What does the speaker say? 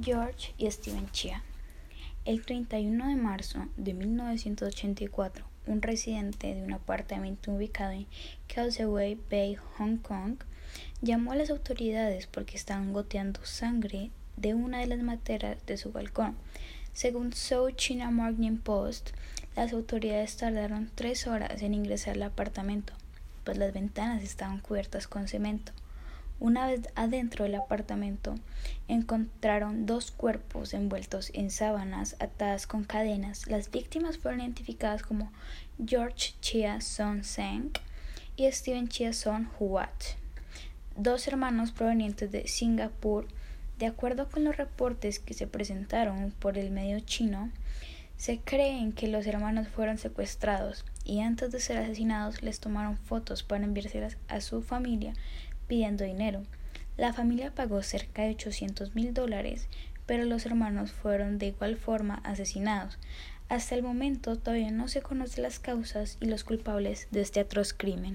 George y Steven Chia. El 31 de marzo de 1984, un residente de un apartamento ubicado en Causeway Bay, Hong Kong, llamó a las autoridades porque estaban goteando sangre de una de las materas de su balcón. Según South China Morning Post, las autoridades tardaron tres horas en ingresar al apartamento, pues las ventanas estaban cubiertas con cemento. Una vez adentro del apartamento, encontraron dos cuerpos envueltos en sábanas atadas con cadenas. Las víctimas fueron identificadas como George Chia Son Seng y Steven Chia Son Huat, dos hermanos provenientes de Singapur. De acuerdo con los reportes que se presentaron por el medio chino, se creen que los hermanos fueron secuestrados y antes de ser asesinados les tomaron fotos para enviárselas a su familia pidiendo dinero. La familia pagó cerca de 800 mil dólares, pero los hermanos fueron de igual forma asesinados. Hasta el momento todavía no se conocen las causas y los culpables de este atroz crimen.